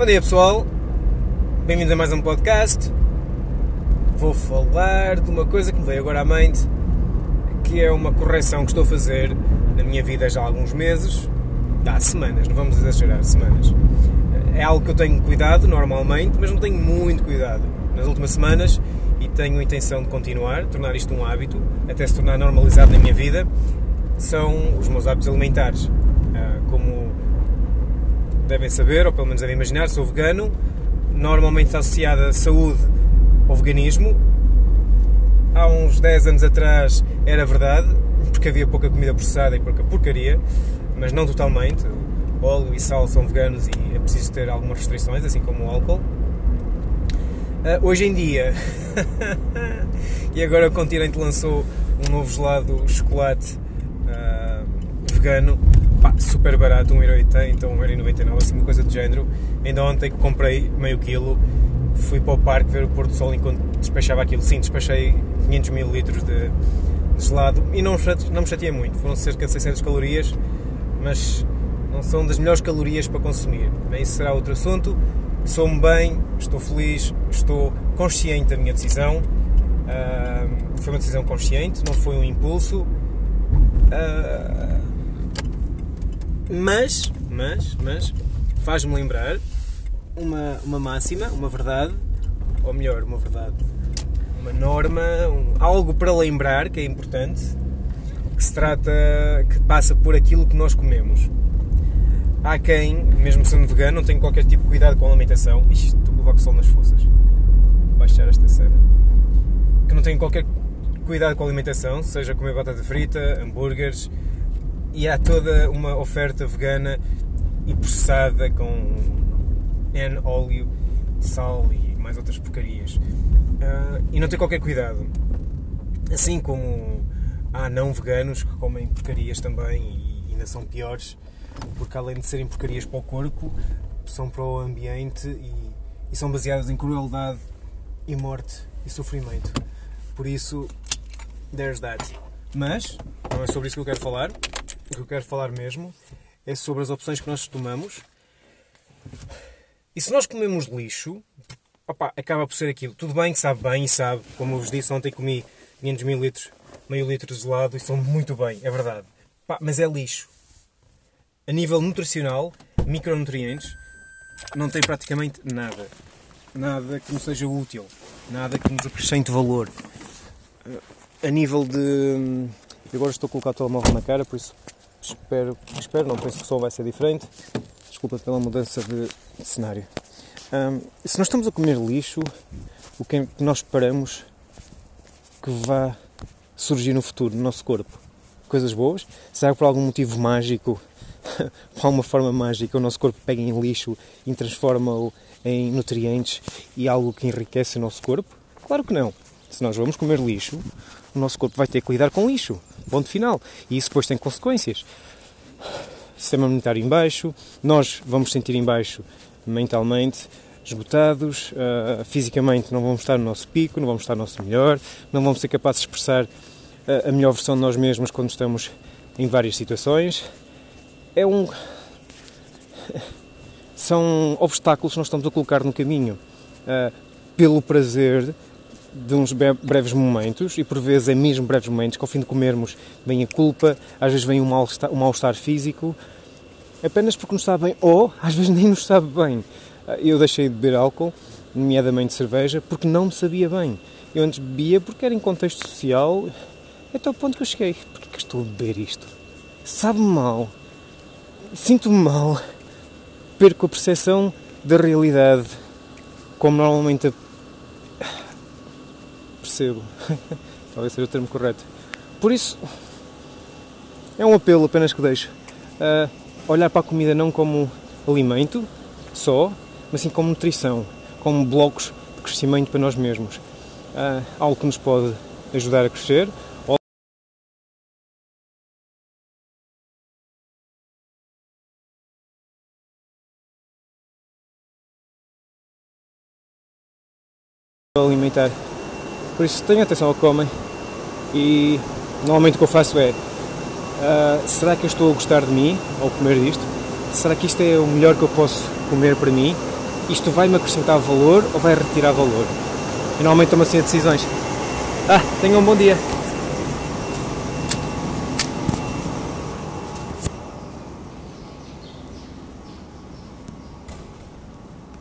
Bom dia pessoal, bem-vindos a mais um podcast. Vou falar de uma coisa que me veio agora à mente, que é uma correção que estou a fazer na minha vida já há alguns meses, há semanas, não vamos exagerar, semanas. É algo que eu tenho cuidado normalmente, mas não tenho muito cuidado nas últimas semanas e tenho a intenção de continuar, tornar isto um hábito, até se tornar normalizado na minha vida, são os meus hábitos alimentares. Devem saber, ou pelo menos devem imaginar, sou vegano, normalmente está associada a saúde ao veganismo. Há uns 10 anos atrás era verdade, porque havia pouca comida processada e pouca porcaria, mas não totalmente. óleo e sal são veganos e é preciso ter algumas restrições, assim como o álcool. Uh, hoje em dia, e agora o Continente lançou um novo gelado chocolate uh, vegano, pá, super barato, 1,80€, então 1,99€, assim uma coisa do género. Ainda ontem comprei meio quilo, fui para o parque ver o pôr do sol enquanto despachava aquilo. Sim, despachei 500 mil litros de, de gelado e não, não me chateei muito, foram cerca de 600 calorias, mas não são das melhores calorias para consumir. Bem, isso será outro assunto. Sou-me bem, estou feliz, estou consciente da minha decisão. Uh, foi uma decisão consciente, não foi um impulso. Uh, mas, mas, mas, faz-me lembrar uma, uma máxima, uma verdade, ou melhor, uma verdade, uma norma, um, algo para lembrar que é importante, que se trata, que passa por aquilo que nós comemos. Há quem, mesmo sendo vegano, não tem qualquer tipo de cuidado com a alimentação. Ixi, estou a o sol nas forças. Baixar esta cena. Que não tem qualquer cuidado com a alimentação, seja comer batata frita, hambúrgueres, e há toda uma oferta vegana e processada com N óleo, sal e mais outras porcarias. Uh, e não tem qualquer cuidado. Assim como há não veganos que comem porcarias também e ainda são piores porque além de serem porcarias para o corpo, são para o ambiente e, e são baseadas em crueldade e morte e sofrimento. Por isso, there's that. Mas, não é sobre isso que eu quero falar. O que eu quero falar mesmo é sobre as opções que nós tomamos. E se nós comemos lixo, opa, acaba por ser aquilo. Tudo bem que sabe bem e sabe, como eu vos disse, ontem comi 500 mil litros, meio litro de gelado e são muito bem, é verdade. mas é lixo a nível nutricional, micronutrientes, não tem praticamente nada. Nada que nos seja útil, nada que nos acrescente valor. A nível de. Agora estou a colocar o telemóvel na cara, por isso espero, espero não penso que o som vai ser diferente. Desculpa pela mudança de, de cenário. Um, se nós estamos a comer lixo, o que é que nós esperamos que vá surgir no futuro, no nosso corpo? Coisas boas? Será que por algum motivo mágico de alguma forma mágica o nosso corpo pega em lixo e transforma-o em nutrientes e algo que enriquece o nosso corpo? Claro que não. Se nós vamos comer lixo, o nosso corpo vai ter que lidar com lixo. Ponto final. E isso depois tem consequências. Sistema imunitário em baixo, nós vamos sentir em baixo mentalmente, esgotados, uh, fisicamente não vamos estar no nosso pico, não vamos estar no nosso melhor, não vamos ser capazes de expressar uh, a melhor versão de nós mesmos quando estamos em várias situações é um. São obstáculos que nós estamos a colocar no caminho uh, pelo prazer de uns breves momentos e por vezes é mesmo breves momentos que ao fim de comermos vem a culpa, às vezes vem um mal-estar, um mal físico, apenas porque nos sabe bem ou às vezes nem nos sabe bem. Ah, eu deixei de beber álcool, nomeadamente cerveja, porque não me sabia bem. Eu antes bebia porque era em contexto social, até o ponto que eu cheguei. Porquê que estou a beber isto? Sabe mal sinto-me mal, perco a percepção da realidade, como normalmente Talvez seja o termo correto. Por isso, é um apelo apenas que deixo. Uh, olhar para a comida não como alimento só, mas sim como nutrição, como blocos de crescimento para nós mesmos. Uh, algo que nos pode ajudar a crescer, alimentar. Por isso tenham atenção ao que comem e normalmente o que eu faço é uh, será que eu estou a gostar de mim ao comer isto? Será que isto é o melhor que eu posso comer para mim? isto vai-me acrescentar valor ou vai retirar valor? Eu normalmente tomo assim as decisões. Ah, tenham um bom dia.